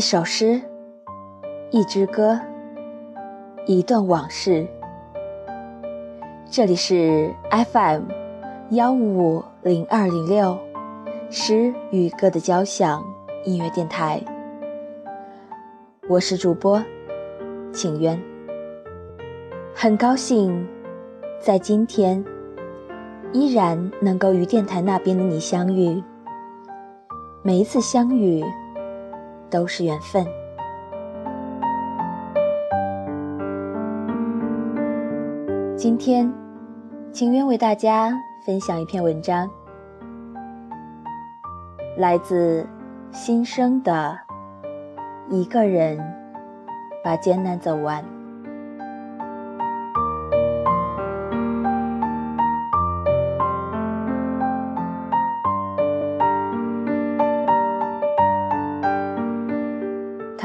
一首诗，一支歌，一段往事。这里是 FM 幺五五零二零六诗与歌的交响音乐电台，我是主播请渊，很高兴在今天依然能够与电台那边的你相遇。每一次相遇都是缘分。今天，情愿为大家分享一篇文章，来自新生的一个人把艰难走完。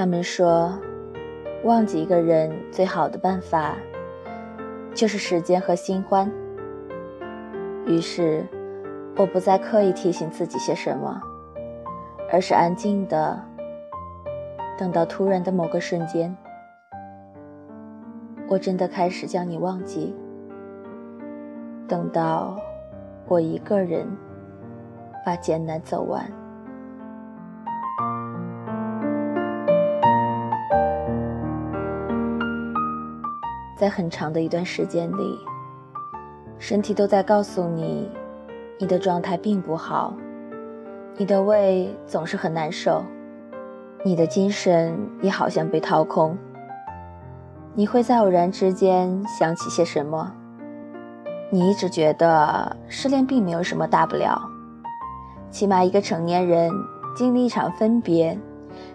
他们说，忘记一个人最好的办法，就是时间和新欢。于是，我不再刻意提醒自己些什么，而是安静的等到突然的某个瞬间，我真的开始将你忘记。等到我一个人把艰难走完。在很长的一段时间里，身体都在告诉你，你的状态并不好，你的胃总是很难受，你的精神也好像被掏空。你会在偶然之间想起些什么？你一直觉得失恋并没有什么大不了，起码一个成年人经历一场分别，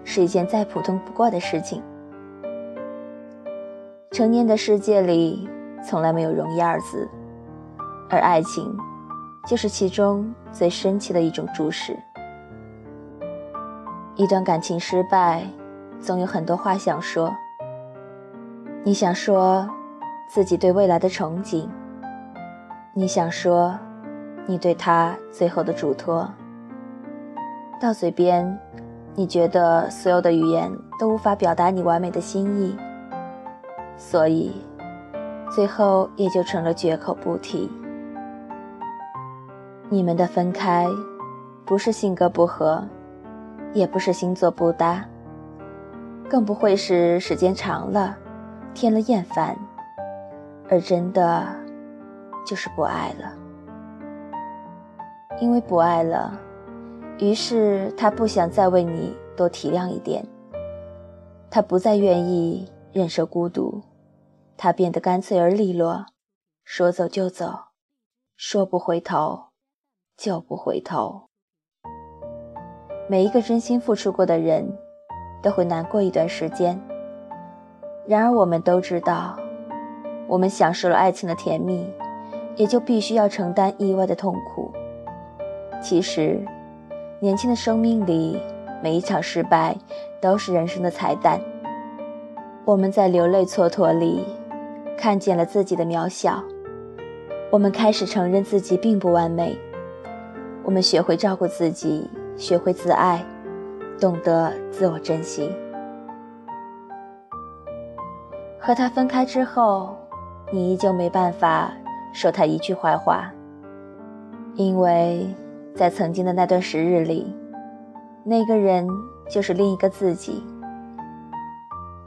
是一件再普通不过的事情。成年的世界里，从来没有容易二字，而爱情，就是其中最深切的一种注释。一段感情失败，总有很多话想说。你想说自己对未来的憧憬，你想说你对他最后的嘱托，到嘴边，你觉得所有的语言都无法表达你完美的心意。所以，最后也就成了绝口不提。你们的分开，不是性格不合，也不是星座不搭，更不会是时间长了，添了厌烦，而真的就是不爱了。因为不爱了，于是他不想再为你多体谅一点，他不再愿意忍受孤独。他变得干脆而利落，说走就走，说不回头就不回头。每一个真心付出过的人，都会难过一段时间。然而，我们都知道，我们享受了爱情的甜蜜，也就必须要承担意外的痛苦。其实，年轻的生命里，每一场失败都是人生的彩蛋。我们在流泪蹉跎里。看见了自己的渺小，我们开始承认自己并不完美。我们学会照顾自己，学会自爱，懂得自我珍惜。和他分开之后，你依旧没办法说他一句坏话，因为在曾经的那段时日里，那个人就是另一个自己。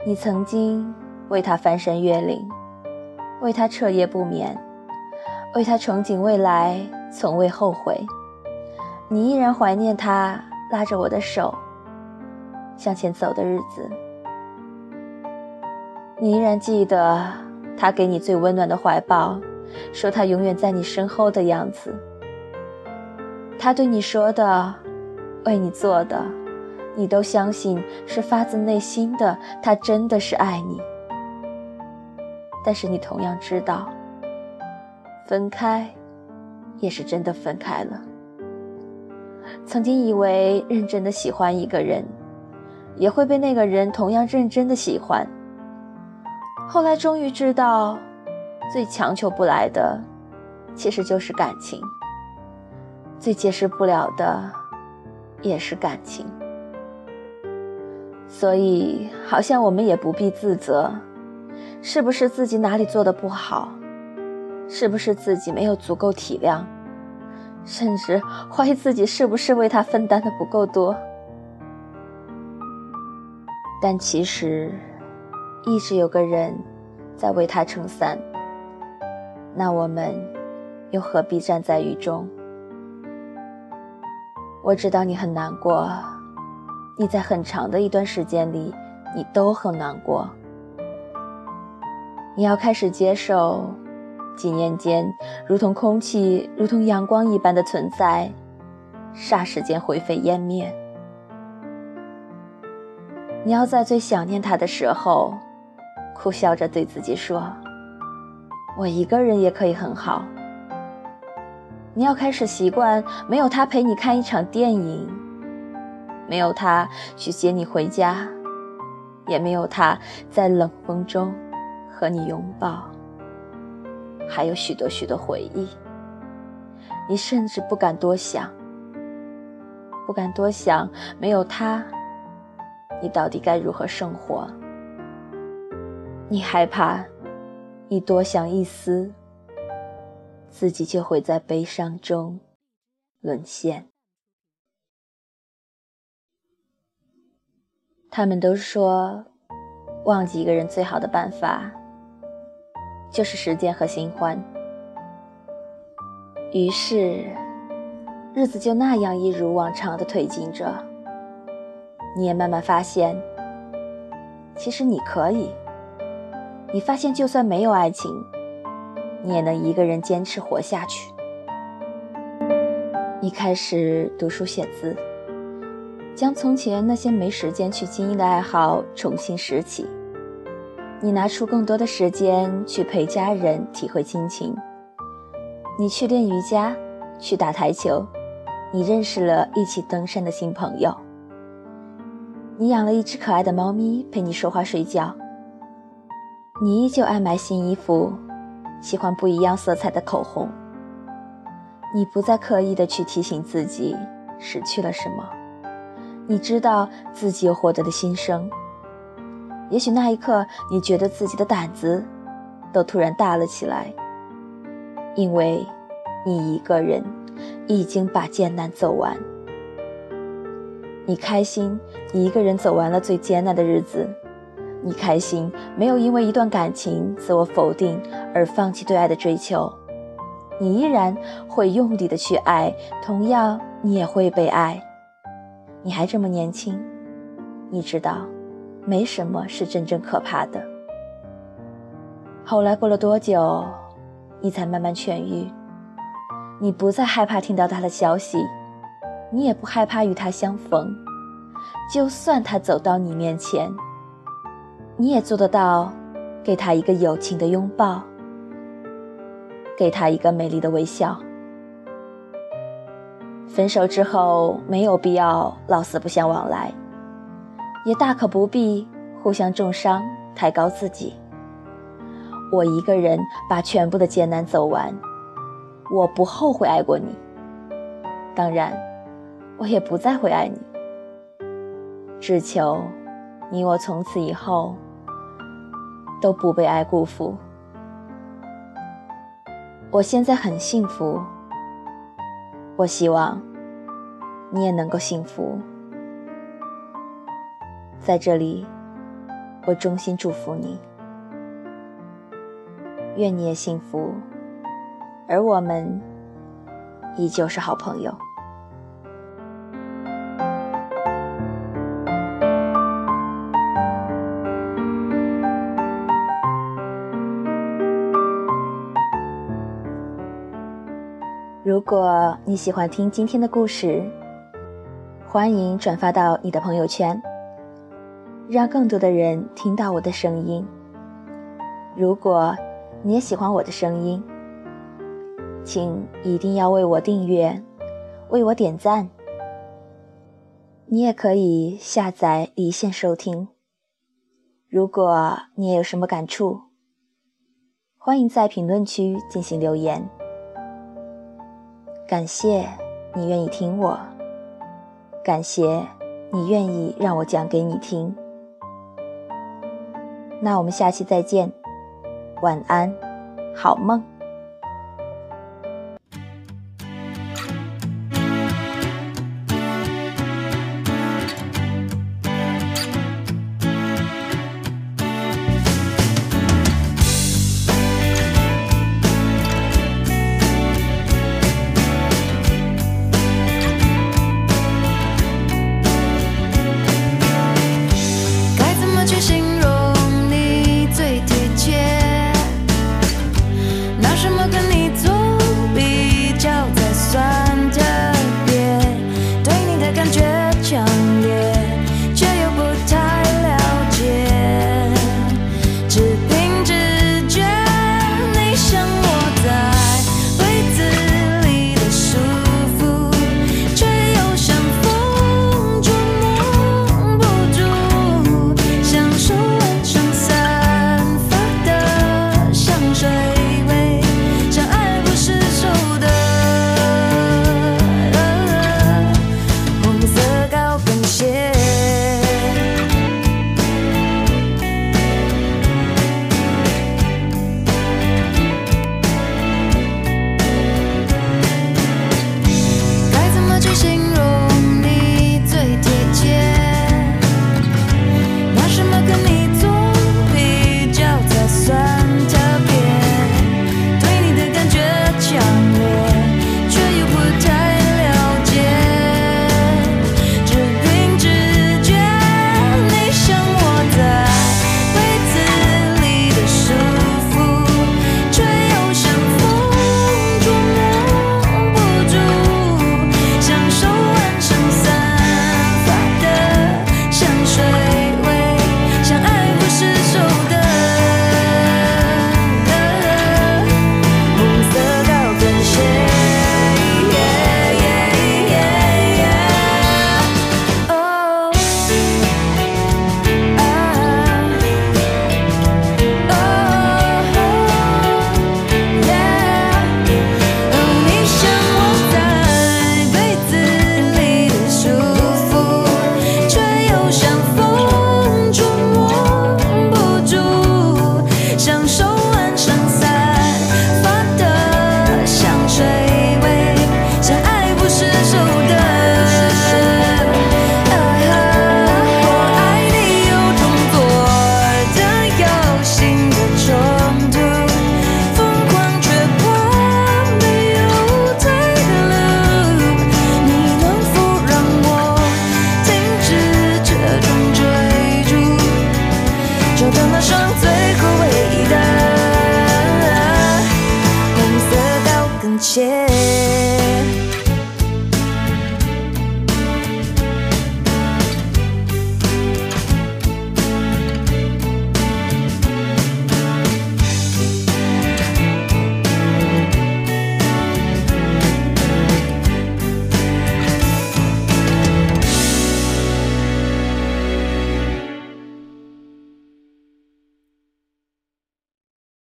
你曾经为他翻山越岭。为他彻夜不眠，为他憧憬未来，从未后悔。你依然怀念他拉着我的手向前走的日子。你依然记得他给你最温暖的怀抱，说他永远在你身后的样子。他对你说的，为你做的，你都相信是发自内心的。他真的是爱你。但是你同样知道，分开也是真的分开了。曾经以为认真的喜欢一个人，也会被那个人同样认真的喜欢。后来终于知道，最强求不来的，其实就是感情；最解释不了的，也是感情。所以好像我们也不必自责，是不是自己哪里做的不好？是不是自己没有足够体谅？甚至怀疑自己是不是为他分担的不够多？但其实，一直有个人在为他撑伞。那我们又何必站在雨中？我知道你很难过，你在很长的一段时间里，你都很难过。你要开始接受，几年间如同空气、如同阳光一般的存在，霎时间灰飞烟灭。你要在最想念他的时候，苦笑着对自己说：“我一个人也可以很好。”你要开始习惯没有他陪你看一场电影，没有他去接你回家，也没有他在冷风中和你拥抱，还有许多许多回忆。你甚至不敢多想，不敢多想，没有他。你到底该如何生活？你害怕，你多想一丝，自己就会在悲伤中沦陷。他们都说，忘记一个人最好的办法，就是时间和新欢。于是，日子就那样一如往常的推进着。你也慢慢发现，其实你可以。你发现，就算没有爱情，你也能一个人坚持活下去。你开始读书写字，将从前那些没时间去经营的爱好重新拾起。你拿出更多的时间去陪家人，体会亲情。你去练瑜伽，去打台球，你认识了一起登山的新朋友。你养了一只可爱的猫咪陪你说话睡觉。你依旧爱买新衣服，喜欢不一样色彩的口红。你不再刻意的去提醒自己失去了什么，你知道自己有获得的心声。也许那一刻，你觉得自己的胆子都突然大了起来，因为你一个人已经把艰难走完。你开心，你一个人走完了最艰难的日子。你开心，没有因为一段感情自我否定而放弃对爱的追求。你依然会用力的去爱，同样你也会被爱。你还这么年轻，你知道，没什么是真正可怕的。后来过了多久，你才慢慢痊愈？你不再害怕听到他的消息。你也不害怕与他相逢，就算他走到你面前，你也做得到，给他一个友情的拥抱，给他一个美丽的微笑。分手之后，没有必要老死不相往来，也大可不必互相重伤，抬高自己。我一个人把全部的艰难走完，我不后悔爱过你。当然。我也不再会爱你，只求你我从此以后都不被爱辜负。我现在很幸福，我希望你也能够幸福。在这里，我衷心祝福你，愿你也幸福，而我们依旧是好朋友。如果你喜欢听今天的故事，欢迎转发到你的朋友圈，让更多的人听到我的声音。如果你也喜欢我的声音，请一定要为我订阅，为我点赞。你也可以下载离线收听。如果你也有什么感触，欢迎在评论区进行留言。感谢你愿意听我，感谢你愿意让我讲给你听。那我们下期再见，晚安，好梦。